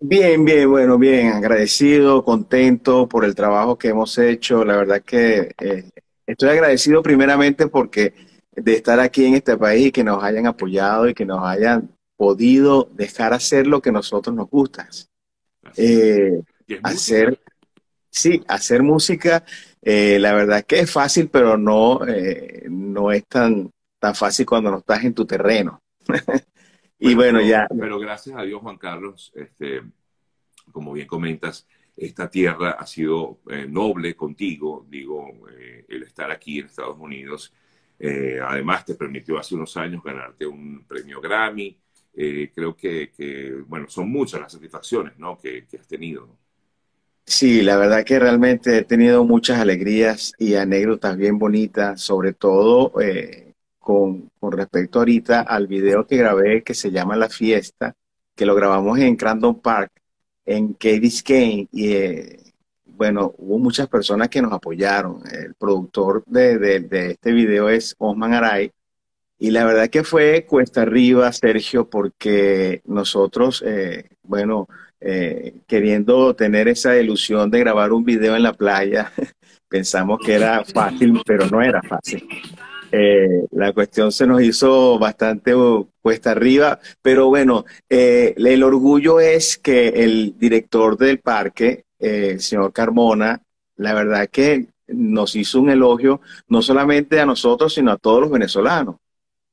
Bien, bien, bueno, bien, agradecido, contento por el trabajo que hemos hecho. La verdad que eh, estoy agradecido primeramente porque de estar aquí en este país y que nos hayan apoyado y que nos hayan podido dejar hacer lo que a nosotros nos gusta. Eh, hacer, sí, hacer música, eh, la verdad que es fácil, pero no, no es tan, tan fácil cuando no estás en tu terreno. y bueno, ya. Pero gracias a Dios, Juan Carlos, este, como bien comentas, esta tierra ha sido eh, noble contigo, digo, eh, el estar aquí en Estados Unidos. Eh, además, te permitió hace unos años ganarte un premio Grammy. creo que, bueno, son muchas las satisfacciones ¿no? que, has tenido. Sí, la verdad que realmente he tenido muchas alegrías y anécdotas bien bonitas, sobre todo con, respecto ahorita al video que grabé que se llama La Fiesta, que lo grabamos en Crandon Park en Kane y eh, bueno, hubo muchas personas que nos apoyaron. El productor de, este video es Osman Aray. Y la verdad que fue cuesta arriba, Sergio, porque nosotros, eh, bueno, eh, queriendo tener esa ilusión de grabar un video en la playa, pensamos que era fácil, pero no era fácil. Eh, la cuestión se nos hizo bastante uh, cuesta arriba, pero bueno, eh, el orgullo es que el director del parque, eh, el señor Carmona, la verdad que nos hizo un elogio no solamente a nosotros, sino a todos los venezolanos.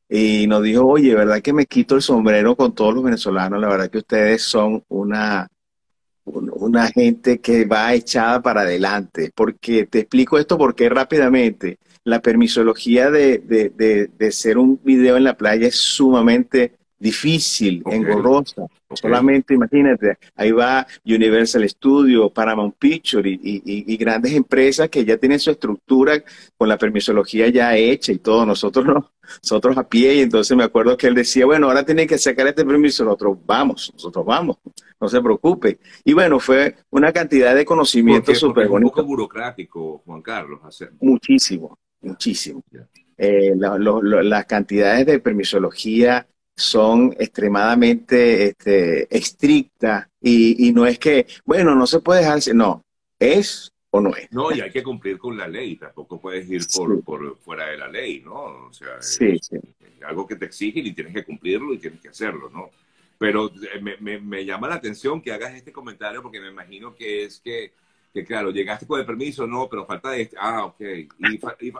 Y nos dijo, oye, ¿verdad que me quito el sombrero con todos los venezolanos? La verdad que ustedes son una, una gente que va echada para adelante. Porque te explico esto porque rápidamente la permisología de, de, de, de, hacer un video en la playa es sumamente difícil, engorrosa. Solamente imagínate, ahí va Universal Studios, Paramount Picture y, y, grandes empresas que ya tienen su estructura con la permisología ya hecha y todo. Nosotros no, nosotros a pie. Y entonces me acuerdo que él decía, bueno, ahora tienen que sacar este permiso. Nosotros vamos, nosotros vamos, no se preocupe. Y bueno, fue una cantidad de conocimiento súper bonito. un poco burocrático, Juan Carlos. Hacer. Muchísimo muchísimo. Eh, las cantidades de permisología son extremadamente este, estrictas y, no es que, bueno, no se puede dejar, no, es o no es. No, y hay que cumplir con la ley, tampoco puedes ir por, fuera de la ley, ¿no? O sea, sí, es, algo que te exigen y tienes que cumplirlo y tienes que hacerlo, ¿no? Pero eh, me, me llama la atención que hagas este comentario porque me imagino que es que que claro, llegaste con el permiso, no, pero falta de este, ah, ok,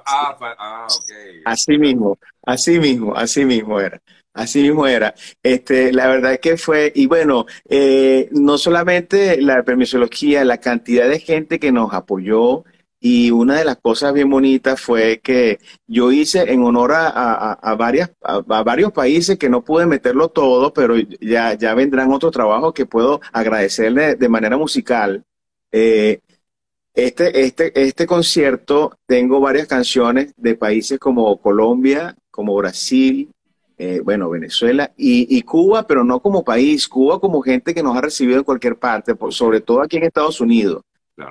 ah, ah, ok. Así mismo, así mismo, así mismo era, así mismo era. Este, la verdad que fue, y bueno, eh, no solamente la permisología, la cantidad de gente que nos apoyó, y una de las cosas bien bonitas fue que yo hice en honor a, a, varias, a, varios países que no pude meterlo todo, pero ya, ya vendrán otros trabajos que puedo agradecerle de manera musical. Eh, este, este, este concierto tengo varias canciones de países como Colombia, como Brasil, eh, bueno, Venezuela y, Cuba, pero no como país, Cuba como gente que nos ha recibido en cualquier parte, sobre todo aquí en Estados Unidos.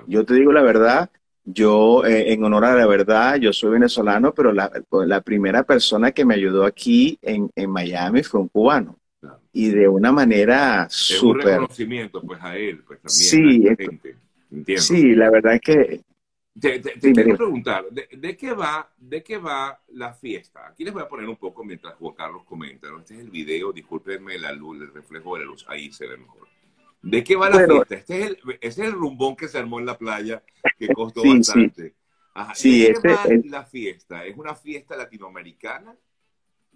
Yo te digo la verdad, yo eh, en honor a la verdad, yo soy venezolano, pero la, primera persona que me ayudó aquí en, Miami fue un cubano. Y de una manera súper... Un reconocimiento pues a él, pues también. Sí, Sí, la verdad es que... Te, quiero preguntar, ¿de, qué va, ¿de qué va la fiesta? Aquí les voy a poner un poco mientras Juan Carlos comenta. Este es el video, discúlpenme la luz, el reflejo de la luz, ahí se ve mejor. ¿De qué va la fiesta? Este es, el, este es el rumbón que se armó en la playa, que costó bastante. Sí. ¿De qué este va la fiesta? ¿Es una fiesta latinoamericana?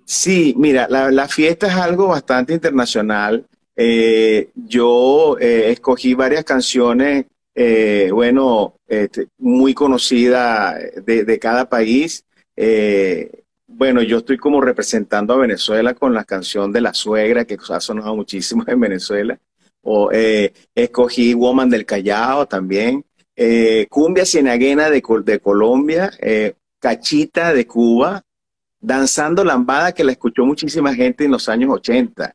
Sí, mira, la, fiesta es algo bastante internacional. Eh, yo eh, escogí varias canciones eh, bueno, este, muy conocida de, cada país. Eh, bueno, yo estoy como representando a Venezuela con la canción de La Suegra, que ha sonado muchísimo en Venezuela. O eh, escogí Woman del Callao también. Cumbia Cienaguena de, de Colombia. Cachita de Cuba. Danzando Lambada, que la escuchó muchísima gente en los años 80.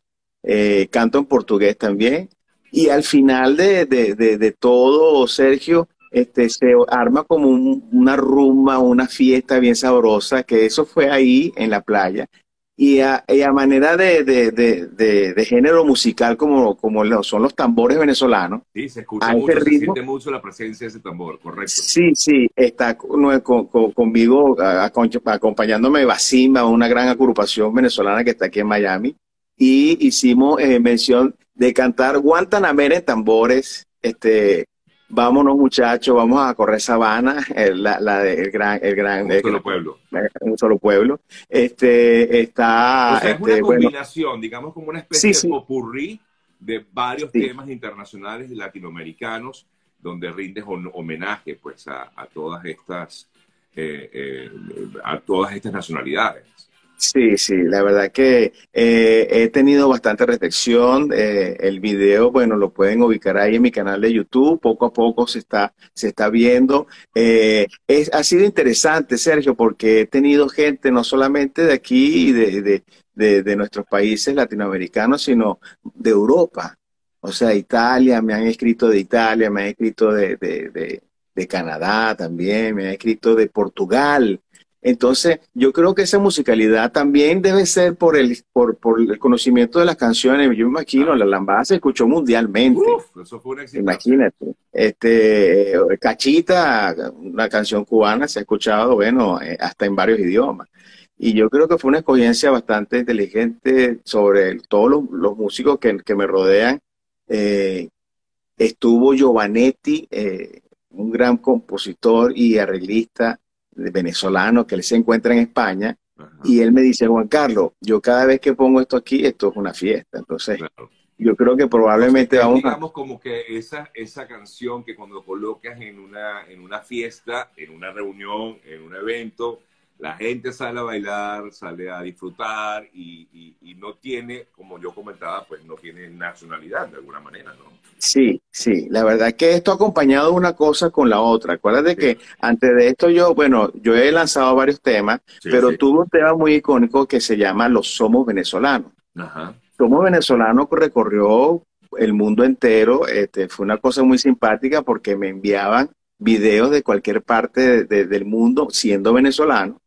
canto en portugués también. Y al final de, de, todo, Sergio, este, se arma como una rumba, una fiesta bien sabrosa, que eso fue ahí en la playa. Y a, manera de, de, género musical como, como son los tambores venezolanos. Sí, se escucha mucho, se siente mucho la presencia de ese tambor, correcto. Sí, sí, está conmigo acompañándome Basimba, una gran agrupación venezolana que está aquí en Miami. Y hicimos eh, mención de cantar Guantanamera en tambores, este, vámonos muchachos, vamos a correr Sabana, el, la, el gran, el gran, un solo pueblo, un solo pueblo. Este está, es una este, combinación, digamos como una especie de popurrí de varios temas internacionales y latinoamericanos, donde rindes homenaje, pues, a, todas estas, eh, eh, a todas estas nacionalidades. Sí, sí, la verdad que eh, he tenido bastante recepción. Eh, el video, bueno, lo pueden ubicar ahí en mi canal de YouTube. Poco a poco se está, se está viendo. Eh, es, ha sido interesante, Sergio, porque he tenido gente no solamente de aquí y de, de, de, nuestros países latinoamericanos, sino de Europa. O sea, Italia, me han escrito de Italia, me han escrito de, de, de Canadá también, me han escrito de Portugal. Entonces, yo creo que esa musicalidad también debe ser por el, por, por el conocimiento de las canciones. Yo me imagino, la lambada se escuchó mundialmente. eso fue un Imagínate. Este, Cachita, una canción cubana, se ha escuchado, bueno, eh, hasta en varios idiomas. Y yo creo que fue una escogencia bastante inteligente sobre todos los, músicos que, que, me rodean. Eh, estuvo Giovanetti, eh, un gran compositor y arreglista venezolano que él se encuentra en España y él me dice, Juan Carlos, yo cada vez que pongo esto aquí, esto es una fiesta. Entonces, yo creo que probablemente vamos digamos como que esa, esa canción que cuando colocas en una, en una fiesta, en una reunión, en un evento, la gente sale a bailar, sale a disfrutar y, no tiene, como yo comentaba, pues no tiene nacionalidad de alguna manera, ¿no? Sí, sí, la verdad es que esto ha acompañado una cosa con la otra. Acuérdate que antes de esto yo, bueno, yo he lanzado varios temas, pero tuve un tema muy icónico que se llama Los Somos Venezolanos. Ajá. Somos Venezolanos recorrió el mundo entero, este, fue una cosa muy simpática porque me enviaban videos de cualquier parte del mundo siendo venezolano